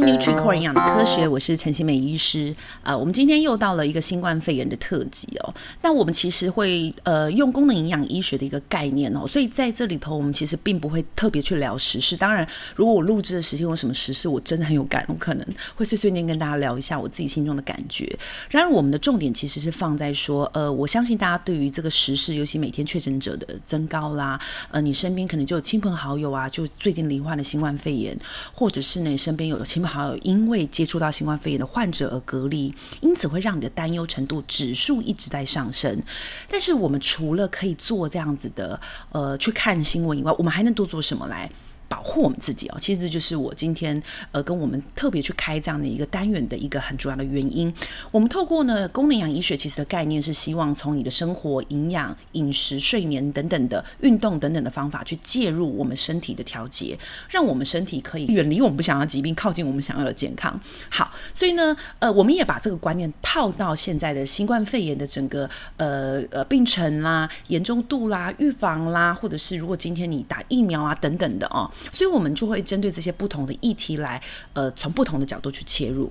NutriCore 营养的科学，我是陈欣湄医师。呃，我们今天又到了一个新冠肺炎的特辑哦。那我们其实会呃用功能营养医学的一个概念哦，所以在这里头我们其实并不会特别去聊时事。当然，如果我录制的时间有什么时事，我真的很有感，我可能会碎碎念跟大家聊一下我自己心中的感觉。然而，我们的重点其实是放在说，呃，我相信大家对于这个时事，尤其每天确诊者的增高啦，呃，你身边可能就有亲朋好友啊，就最近罹患了新冠肺炎，或者是呢身边有。亲朋好友因为接触到新冠肺炎的患者而隔离，因此会让你的担忧程度指数一直在上升。但是我们除了可以做这样子的，呃，去看新闻以外，我们还能多做什么来？保护我们自己哦，其实就是我今天呃跟我们特别去开这样的一个单元的一个很主要的原因。我们透过呢功能养医学，其实的概念是希望从你的生活、营养、饮食、睡眠等等的运动等等的方法去介入我们身体的调节，让我们身体可以远离我们不想要疾病，靠近我们想要的健康。好，所以呢呃我们也把这个观念套到现在的新冠肺炎的整个呃呃病程啦、严重度啦、预防啦，或者是如果今天你打疫苗啊等等的哦。所以，我们就会针对这些不同的议题来，呃，从不同的角度去切入。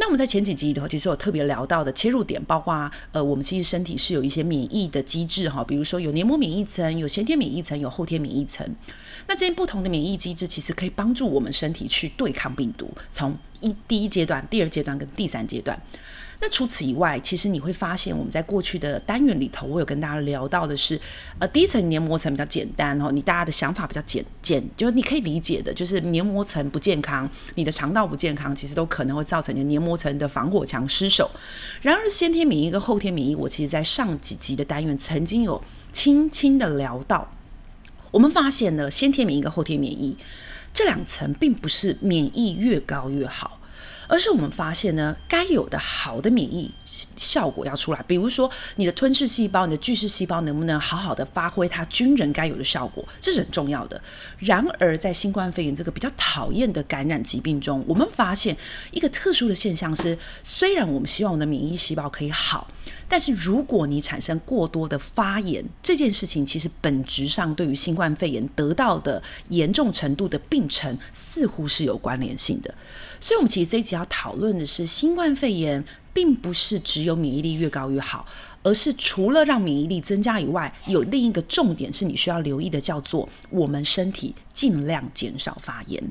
那我们在前几集里头，其实有特别聊到的切入点，包括呃，我们其实身体是有一些免疫的机制哈，比如说有黏膜免疫层、有先天免疫层、有后天免疫层。那这些不同的免疫机制，其实可以帮助我们身体去对抗病毒，从一第一阶段、第二阶段跟第三阶段。那除此以外，其实你会发现，我们在过去的单元里头，我有跟大家聊到的是，呃，第一层黏膜层比较简单哦，你大家的想法比较简简，就是你可以理解的，就是黏膜层不健康，你的肠道不健康，其实都可能会造成你的黏膜层的防火墙失守。然而，先天免疫跟后天免疫，我其实在上几集的单元曾经有轻轻的聊到，我们发现呢，先天免疫跟后天免疫这两层并不是免疫越高越好。而是我们发现呢，该有的好的免疫效果要出来，比如说你的吞噬细胞、你的巨噬细胞能不能好好的发挥它军人该有的效果，这是很重要的。然而，在新冠肺炎这个比较讨厌的感染疾病中，我们发现一个特殊的现象是，虽然我们希望我们的免疫细胞可以好，但是如果你产生过多的发炎，这件事情其实本质上对于新冠肺炎得到的严重程度的病程似乎是有关联性的。所以，我们其实这一集要讨论的是，新冠肺炎并不是只有免疫力越高越好，而是除了让免疫力增加以外，有另一个重点是你需要留意的，叫做我们身体尽量减少发炎。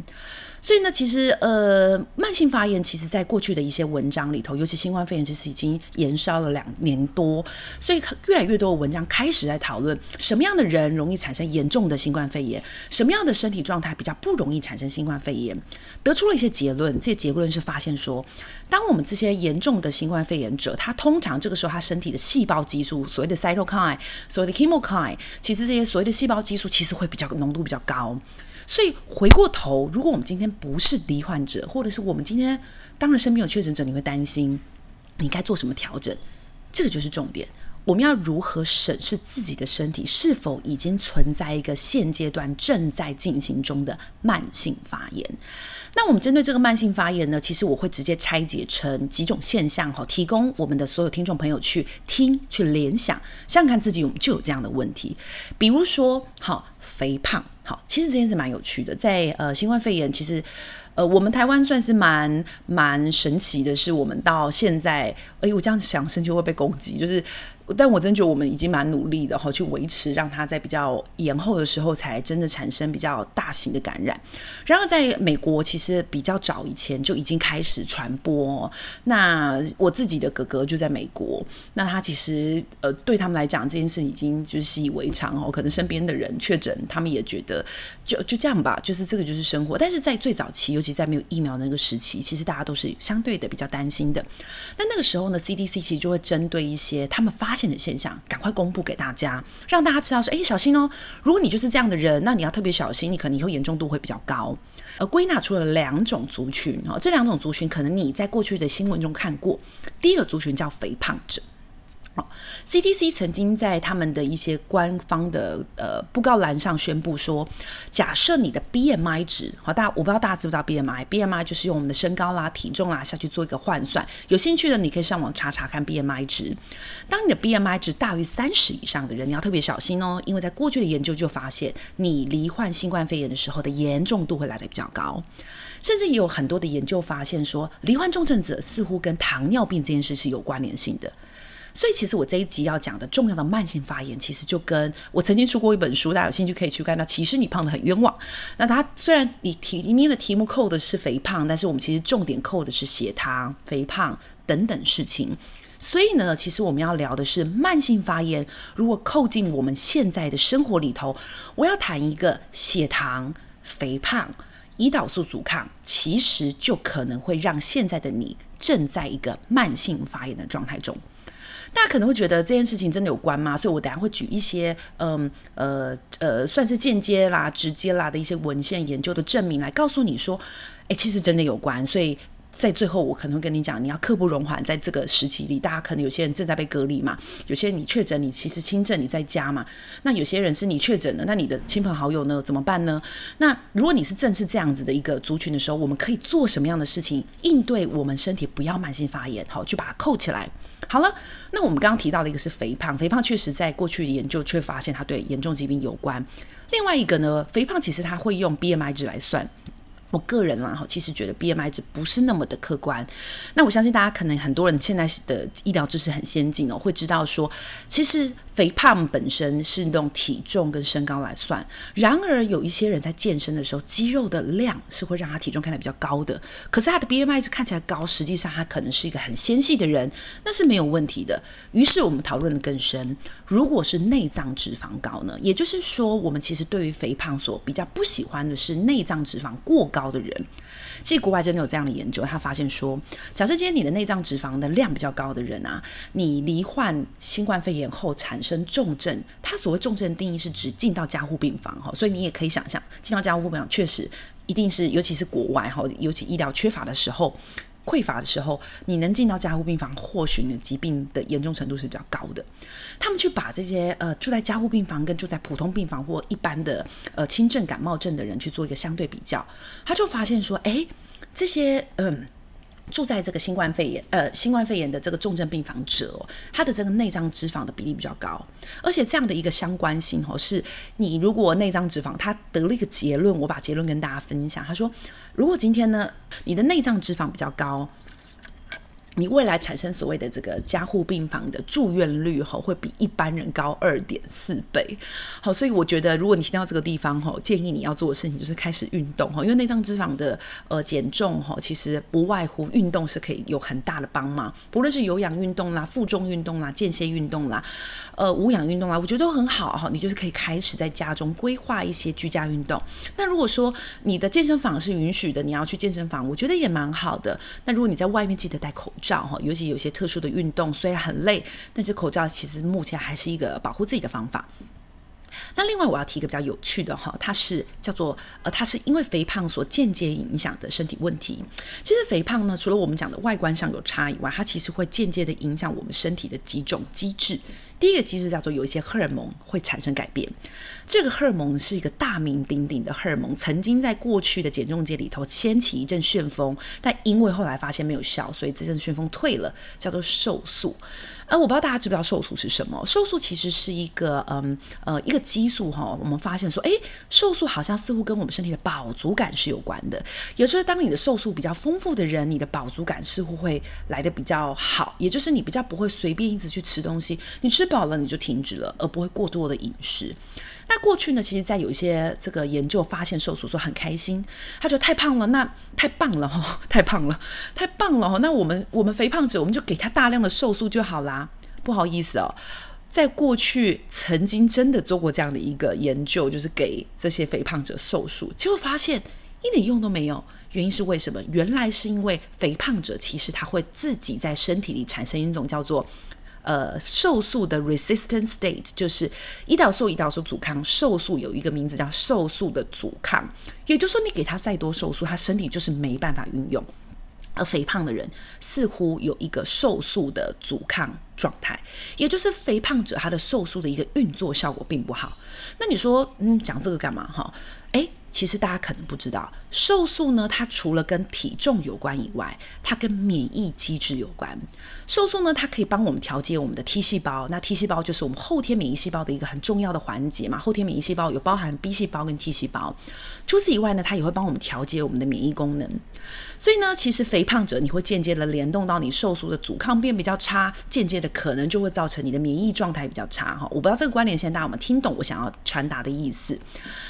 所以呢，其实呃，慢性发炎其实在过去的一些文章里头，尤其新冠肺炎其实已经延烧了两年多，所以越来越多的文章开始在讨论什么样的人容易产生严重的新冠肺炎，什么样的身体状态比较不容易产生新冠肺炎，得出了一些结论。这些结论是发现说，当我们这些严重的新冠肺炎者，他通常这个时候他身体的细胞激素，所谓的 cytokine，所谓的 chemokine，其实这些所谓的细胞激素其实会比较浓度比较高。所以回过头，如果我们今天不是罹患者，或者是我们今天当然身边有确诊者，你会担心，你该做什么调整？这个就是重点。我们要如何审视自己的身体是否已经存在一个现阶段正在进行中的慢性发炎？那我们针对这个慢性发炎呢，其实我会直接拆解成几种现象哈，提供我们的所有听众朋友去听、去联想，想想看自己有就有这样的问题，比如说好肥胖。好，其实这件事蛮有趣的，在呃新冠肺炎，其实呃我们台湾算是蛮蛮神奇的，是我们到现在，哎，我这样想，神奇会被攻击，就是。但我真觉得我们已经蛮努力的哈，去维持让它在比较延后的时候才真的产生比较大型的感染。然后在美国，其实比较早以前就已经开始传播。那我自己的哥哥就在美国，那他其实呃对他们来讲这件事已经就是习以为常哦。可能身边的人确诊，他们也觉得就就这样吧，就是这个就是生活。但是在最早期，尤其在没有疫苗的那个时期，其实大家都是相对的比较担心的。那那个时候呢，CDC 其实就会针对一些他们发现的现象，赶快公布给大家，让大家知道说，哎，小心哦！如果你就是这样的人，那你要特别小心，你可能以后严重度会比较高。而归纳出了两种族群哦，这两种族群可能你在过去的新闻中看过。第一个族群叫肥胖者，CDC 曾经在他们的一些官方的呃布告栏上宣布说，假设你的 BMI 值，好，大家我不知道大家知不知道 BMI，BMI 就是用我们的身高啦、体重啦下去做一个换算。有兴趣的你可以上网查查看 BMI 值。当你的 BMI 值大于三十以上的人，你要特别小心哦，因为在过去的研究就发现，你罹患新冠肺炎的时候的严重度会来得比较高，甚至也有很多的研究发现说，罹患重症者似乎跟糖尿病这件事是有关联性的。所以，其实我这一集要讲的重要的慢性发炎，其实就跟我曾经出过一本书，大家有兴趣可以去看到。其实你胖得很冤枉。那它虽然你题里面的题目扣的是肥胖，但是我们其实重点扣的是血糖、肥胖等等事情。所以呢，其实我们要聊的是慢性发炎，如果扣进我们现在的生活里头，我要谈一个血糖、肥胖、胰岛素阻抗，其实就可能会让现在的你正在一个慢性发炎的状态中。大家可能会觉得这件事情真的有关吗？所以我等下会举一些，嗯呃呃，算是间接啦、直接啦的一些文献研究的证明来告诉你说，诶，其实真的有关。所以。在最后，我可能会跟你讲，你要刻不容缓，在这个时期里，大家可能有些人正在被隔离嘛，有些人你确诊，你其实轻症，你在家嘛。那有些人是你确诊了，那你的亲朋好友呢？怎么办呢？那如果你是正是这样子的一个族群的时候，我们可以做什么样的事情应对我们身体不要慢性发炎？好，去把它扣起来。好了，那我们刚刚提到的一个是肥胖，肥胖确实在过去研究却发现它对严重疾病有关。另外一个呢，肥胖其实它会用 BMI 值来算。我个人啦，哈，其实觉得 BMI 值不是那么的客观。那我相信大家可能很多人现在的医疗知识很先进哦，会知道说，其实。肥胖本身是用体重跟身高来算，然而有一些人在健身的时候，肌肉的量是会让他体重看起来比较高的，可是他的 BMI 值看起来高，实际上他可能是一个很纤细的人，那是没有问题的。于是我们讨论的更深，如果是内脏脂肪高呢？也就是说，我们其实对于肥胖所比较不喜欢的是内脏脂肪过高的人。其实国外真的有这样的研究，他发现说，假设今天你的内脏脂肪的量比较高的人啊，你罹患新冠肺炎后产生重症，他所谓重症的定义是指进到加护病房哈，所以你也可以想象，进到加护病房确实一定是，尤其是国外哈，尤其医疗缺乏的时候、匮乏的时候，你能进到加护病房，或许你的疾病的严重程度是比较高的。他们去把这些呃住在加护病房跟住在普通病房或一般的呃轻症感冒症的人去做一个相对比较，他就发现说，诶，这些嗯。住在这个新冠肺炎呃新冠肺炎的这个重症病房者，他的这个内脏脂肪的比例比较高，而且这样的一个相关性哦，是你如果内脏脂肪，他得了一个结论，我把结论跟大家分享。他说，如果今天呢，你的内脏脂肪比较高。你未来产生所谓的这个加护病房的住院率哈，会比一般人高二点四倍。好，所以我觉得如果你听到这个地方哈，建议你要做的事情就是开始运动哈，因为内脏脂肪的呃减重哈，其实不外乎运动是可以有很大的帮忙，不论是有氧运动啦、负重运动啦、间歇运动啦、呃无氧运动啦，我觉得都很好哈。你就是可以开始在家中规划一些居家运动。那如果说你的健身房是允许的，你要去健身房，我觉得也蛮好的。那如果你在外面记得戴口罩。罩哈尤其有些特殊的运动，虽然很累，但是口罩其实目前还是一个保护自己的方法。那另外我要提一个比较有趣的哈，它是叫做呃，它是因为肥胖所间接影响的身体问题。其实肥胖呢，除了我们讲的外观上有差以外，它其实会间接的影响我们身体的几种机制。第一个机制叫做有一些荷尔蒙会产生改变，这个荷尔蒙是一个大名鼎鼎的荷尔蒙，曾经在过去的减重界里头掀起一阵旋风，但因为后来发现没有效，所以这阵旋风退了，叫做瘦素。呃，我不知道大家知不知道瘦素是什么？瘦素其实是一个，嗯，呃，一个激素哈。我们发现说，诶，瘦素好像似乎跟我们身体的饱足感是有关的。有时候，当你的瘦素比较丰富的人，你的饱足感似乎会来得比较好，也就是你比较不会随便一直去吃东西，你吃饱了你就停止了，而不会过多的饮食。那过去呢，其实，在有一些这个研究发现，瘦素说很开心，他觉得太胖了，那太棒了哈，太胖了，太棒了哈。那我们我们肥胖者，我们就给他大量的瘦素就好啦。不好意思哦，在过去曾经真的做过这样的一个研究，就是给这些肥胖者瘦素，结果发现一点用都没有。原因是为什么？原来是因为肥胖者其实他会自己在身体里产生一种叫做。呃，瘦素的 resistant state 就是胰岛素，胰岛素阻抗，瘦素有一个名字叫瘦素的阻抗，也就是说，你给他再多瘦素，他身体就是没办法运用。而肥胖的人似乎有一个瘦素的阻抗状态，也就是肥胖者他的瘦素的一个运作效果并不好。那你说，嗯，讲这个干嘛？哈，诶。其实大家可能不知道，瘦素呢，它除了跟体重有关以外，它跟免疫机制有关。瘦素呢，它可以帮我们调节我们的 T 细胞，那 T 细胞就是我们后天免疫细胞的一个很重要的环节嘛。后天免疫细胞有包含 B 细胞跟 T 细胞。除此以外呢，它也会帮我们调节我们的免疫功能。所以呢，其实肥胖者你会间接的联动到你瘦素的阻抗变比较差，间接的可能就会造成你的免疫状态比较差哈。我不知道这个关联现在大家有没有听懂我想要传达的意思。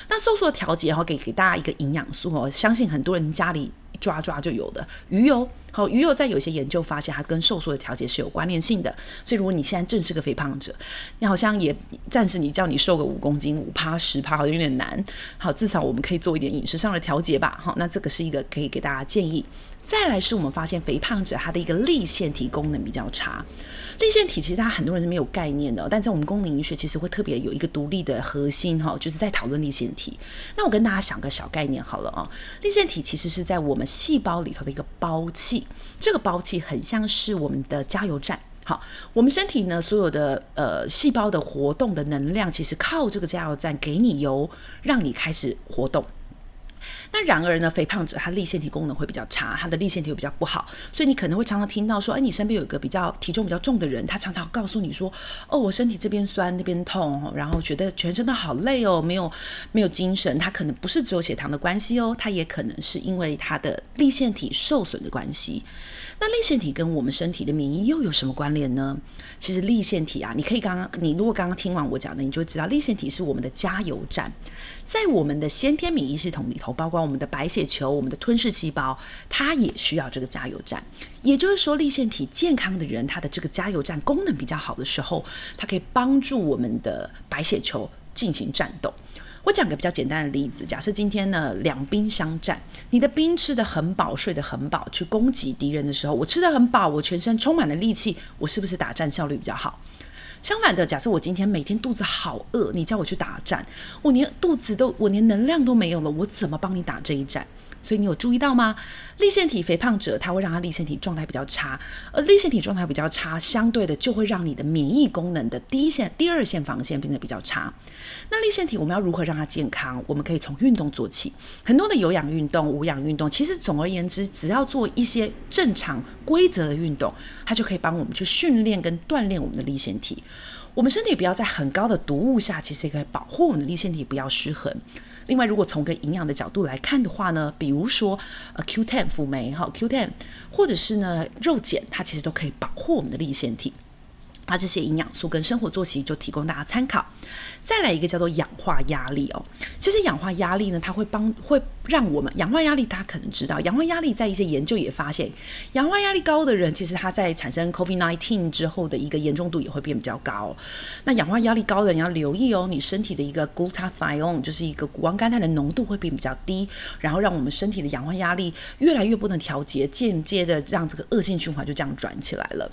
那瘦素的调节哈，给给大家一个营养素哦，相信很多人家里。抓抓就有的鱼油，好，鱼油在有些研究发现它跟瘦素的调节是有关联性的，所以如果你现在正是个肥胖者，你好像也暂时你叫你瘦个五公斤五趴十趴好像有点难，好，至少我们可以做一点饮食上的调节吧，好，那这个是一个可以给大家建议。再来是我们发现肥胖者他的一个粒线体功能比较差。粒线体其实大家很多人是没有概念的，但在我们功能医学其实会特别有一个独立的核心哈，就是在讨论粒线体。那我跟大家想个小概念好了啊，粒线体其实是在我们细胞里头的一个胞器，这个胞器很像是我们的加油站。好，我们身体呢所有的呃细胞的活动的能量，其实靠这个加油站给你油，让你开始活动。那然而呢，肥胖者他立腺体功能会比较差，他的立腺体会比较不好，所以你可能会常常听到说，哎，你身边有一个比较体重比较重的人，他常常告诉你说，哦，我身体这边酸那边痛，然后觉得全身都好累哦，没有 没有精神。他可能不是只有血糖的关系哦，他也可能是因为他的立腺体受损的关系。那粒线体跟我们身体的免疫又有什么关联呢？其实粒线体啊，你可以刚刚你如果刚刚听完我讲的，你就知道粒线体是我们的加油站，在我们的先天免疫系统里头，包括我们的白血球、我们的吞噬细胞，它也需要这个加油站。也就是说，粒线体健康的人，他的这个加油站功能比较好的时候，它可以帮助我们的白血球进行战斗。我讲个比较简单的例子，假设今天呢，两兵相战，你的兵吃得很饱，睡得很饱，去攻击敌人的时候，我吃得很饱，我全身充满了力气，我是不是打战效率比较好？相反的，假设我今天每天肚子好饿，你叫我去打战，我连肚子都，我连能量都没有了，我怎么帮你打这一战？所以你有注意到吗？粒腺体肥胖者，他会让他粒腺体状态比较差，而粒腺体状态比较差，相对的就会让你的免疫功能的第一线、第二线防线变得比较差。那粒腺体我们要如何让它健康？我们可以从运动做起，很多的有氧运动、无氧运动，其实总而言之，只要做一些正常规则的运动，它就可以帮我们去训练跟锻炼我们的粒腺体。我们身体不要在很高的毒物下，其实也可以保护我们的粒线体不要失衡。另外，如果从个营养的角度来看的话呢，比如说呃 Q10 辅酶哈 Q10，或者是呢肉碱，它其实都可以保护我们的粒线体。它这些营养素跟生活作息就提供大家参考。再来一个叫做氧化压力哦，其实氧化压力呢，它会帮会让我们氧化压力，大家可能知道，氧化压力在一些研究也发现，氧化压力高的人，其实他在产生 COVID-19 之后的一个严重度也会变比较高。那氧化压力高的人要留意哦，你身体的一个 glutathione 就是一个谷胱甘肽的浓度会变比较低，然后让我们身体的氧化压力越来越不能调节，间接的让这个恶性循环就这样转起来了。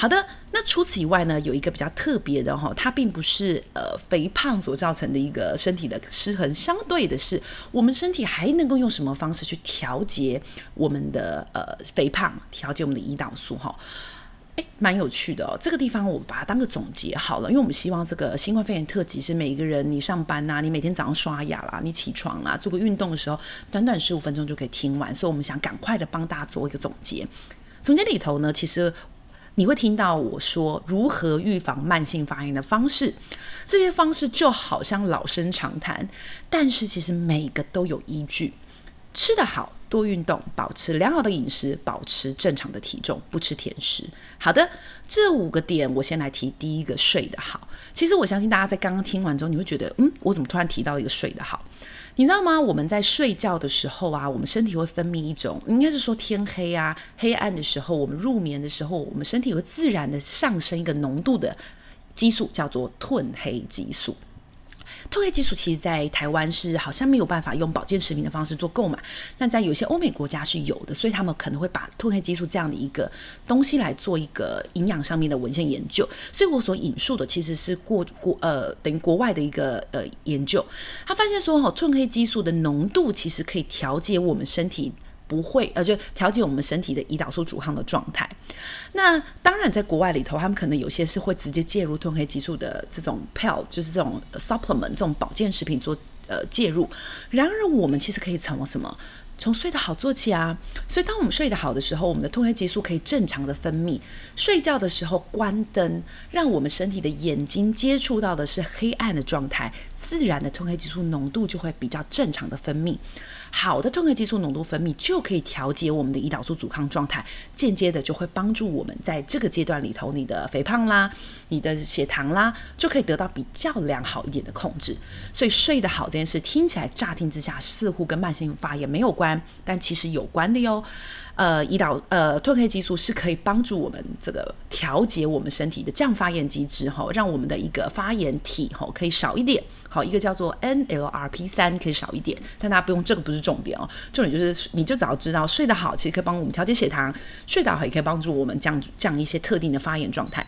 好的，那除此以外呢，有一个比较特别的哈，它并不是呃肥胖所造成的一个身体的失衡，相对的是，我们身体还能够用什么方式去调节我们的呃肥胖，调节我们的胰岛素哈？诶，蛮有趣的哦。这个地方我把它当个总结好了，因为我们希望这个新冠肺炎特辑是每一个人你上班呐、你每天早上刷牙啦，你起床啦，做个运动的时候，短短十五分钟就可以听完，所以我们想赶快的帮大家做一个总结。总结里头呢，其实。你会听到我说如何预防慢性发炎的方式，这些方式就好像老生常谈，但是其实每个都有依据。吃得好，多运动，保持良好的饮食，保持正常的体重，不吃甜食。好的，这五个点我先来提第一个，睡得好。其实我相信大家在刚刚听完之后，你会觉得，嗯，我怎么突然提到一个睡得好？你知道吗？我们在睡觉的时候啊，我们身体会分泌一种，应该是说天黑啊、黑暗的时候，我们入眠的时候，我们身体会自然的上升一个浓度的激素，叫做褪黑激素。褪黑激素其实，在台湾是好像没有办法用保健食品的方式做购买，但在有些欧美国家是有的，所以他们可能会把褪黑激素这样的一个东西来做一个营养上面的文献研究。所以我所引述的其实是过国呃等于国外的一个呃研究，他发现说哈，褪黑激素的浓度其实可以调节我们身体不会呃，就调节我们身体的胰岛素阻抗的状态。那当然，在国外里头，他们可能有些是会直接介入褪黑激素的这种 pill，就是这种 supplement 这种保健食品做呃介入。然而，我们其实可以从什么？从睡得好做起啊，所以当我们睡得好的时候，我们的褪黑激素可以正常的分泌。睡觉的时候关灯，让我们身体的眼睛接触到的是黑暗的状态，自然的褪黑激素浓度就会比较正常的分泌。好的褪黑激素浓度分泌就可以调节我们的胰岛素阻抗状态，间接的就会帮助我们在这个阶段里头，你的肥胖啦、你的血糖啦，就可以得到比较良好一点的控制。所以睡得好这件事听起来乍听之下似乎跟慢性发炎没有关，但其实有关的哟。呃，胰岛呃褪黑激素是可以帮助我们这个调节我们身体的降发炎机制哈，让我们的一个发炎体哈可以少一点。好，一个叫做 NLRP 三可以少一点，但大家不用这个不是重点哦，重点就是你就早知道睡得好，其实可以帮我们调节血糖，睡得好也可以帮助我们降降一些特定的发炎状态。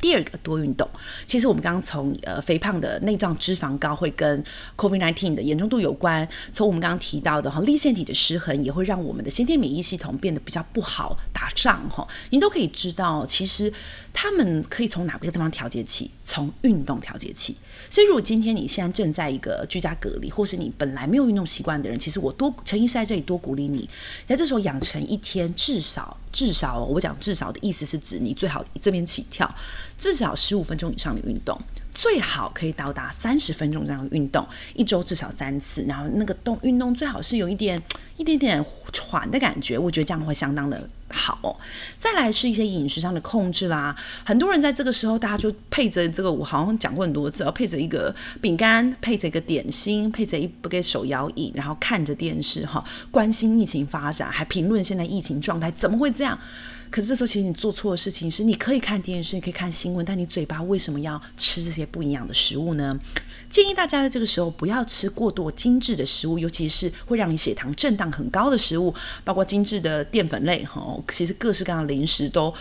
第二个多运动，其实我们刚刚从呃肥胖的内脏脂肪高会跟 COVID-19 的严重度有关，从我们刚刚提到的哈粒腺体的失衡也会让我们的先天免疫系统变得比较不好打仗哈，您都可以知道，其实他们可以从哪个地方调节起？从运动调节起。所以，如果今天你现在正在一个居家隔离，或是你本来没有运动习惯的人，其实我多陈医师在这里多鼓励你，在这时候养成一天至少至少，我讲至少的意思是指你最好这边起跳，至少十五分钟以上的运动，最好可以到达三十分钟这样的运动，一周至少三次，然后那个动运动最好是有一点 一点点喘的感觉，我觉得这样会相当的。好，再来是一些饮食上的控制啦。很多人在这个时候，大家就配着这个，我好像讲过很多次，要配着一个饼干，配着一个点心，配着一不给手摇椅，然后看着电视哈，关心疫情发展，还评论现在疫情状态，怎么会这样？可是这时候，其实你做错的事情是，你可以看电视，你可以看新闻，但你嘴巴为什么要吃这些不营养的食物呢？建议大家在这个时候不要吃过多精致的食物，尤其是会让你血糖震荡很高的食物，包括精致的淀粉类哈。其实各式各样的零食都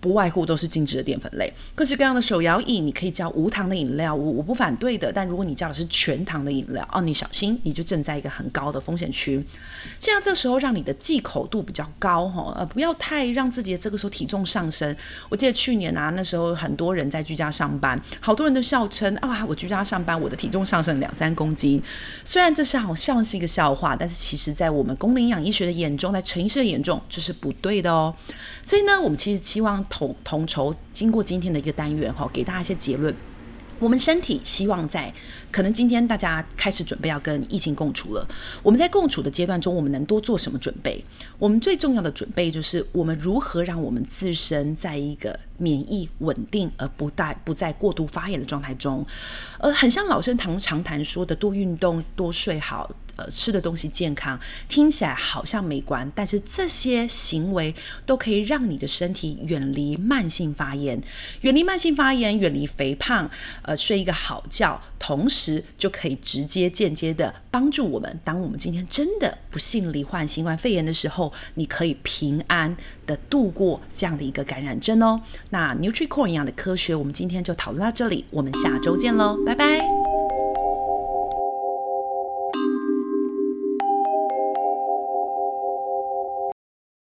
不外乎都是精致的淀粉类，各式各样的手摇饮，你可以叫无糖的饮料，我我不反对的。但如果你叫的是全糖的饮料，哦，你小心，你就正在一个很高的风险区。这样这个时候让你的忌口度比较高哈，呃，不要太让自己的这个时候体重上升。我记得去年啊，那时候很多人在居家上班，好多人都笑称啊，我居家上班，我的体重上升两三公斤。虽然这是好像是一个笑话，但是其实在我们功能营养医学的眼中，在陈医师的眼中，这是不对的哦。所以呢，我们其实期望统统筹经过今天的一个单元哈，给大家一些结论。我们身体希望在可能今天大家开始准备要跟疫情共处了。我们在共处的阶段中，我们能多做什么准备？我们最重要的准备就是我们如何让我们自身在一个免疫稳定而不带不再过度发炎的状态中。呃，很像老生常常谈说的多运动、多睡好。呃，吃的东西健康，听起来好像没关，但是这些行为都可以让你的身体远离慢性发炎，远离慢性发炎，远离肥胖，呃，睡一个好觉，同时就可以直接间接的帮助我们。当我们今天真的不幸罹患新冠肺炎的时候，你可以平安的度过这样的一个感染症哦。那 NutriCore 营养的科学，我们今天就讨论到这里，我们下周见喽，拜拜。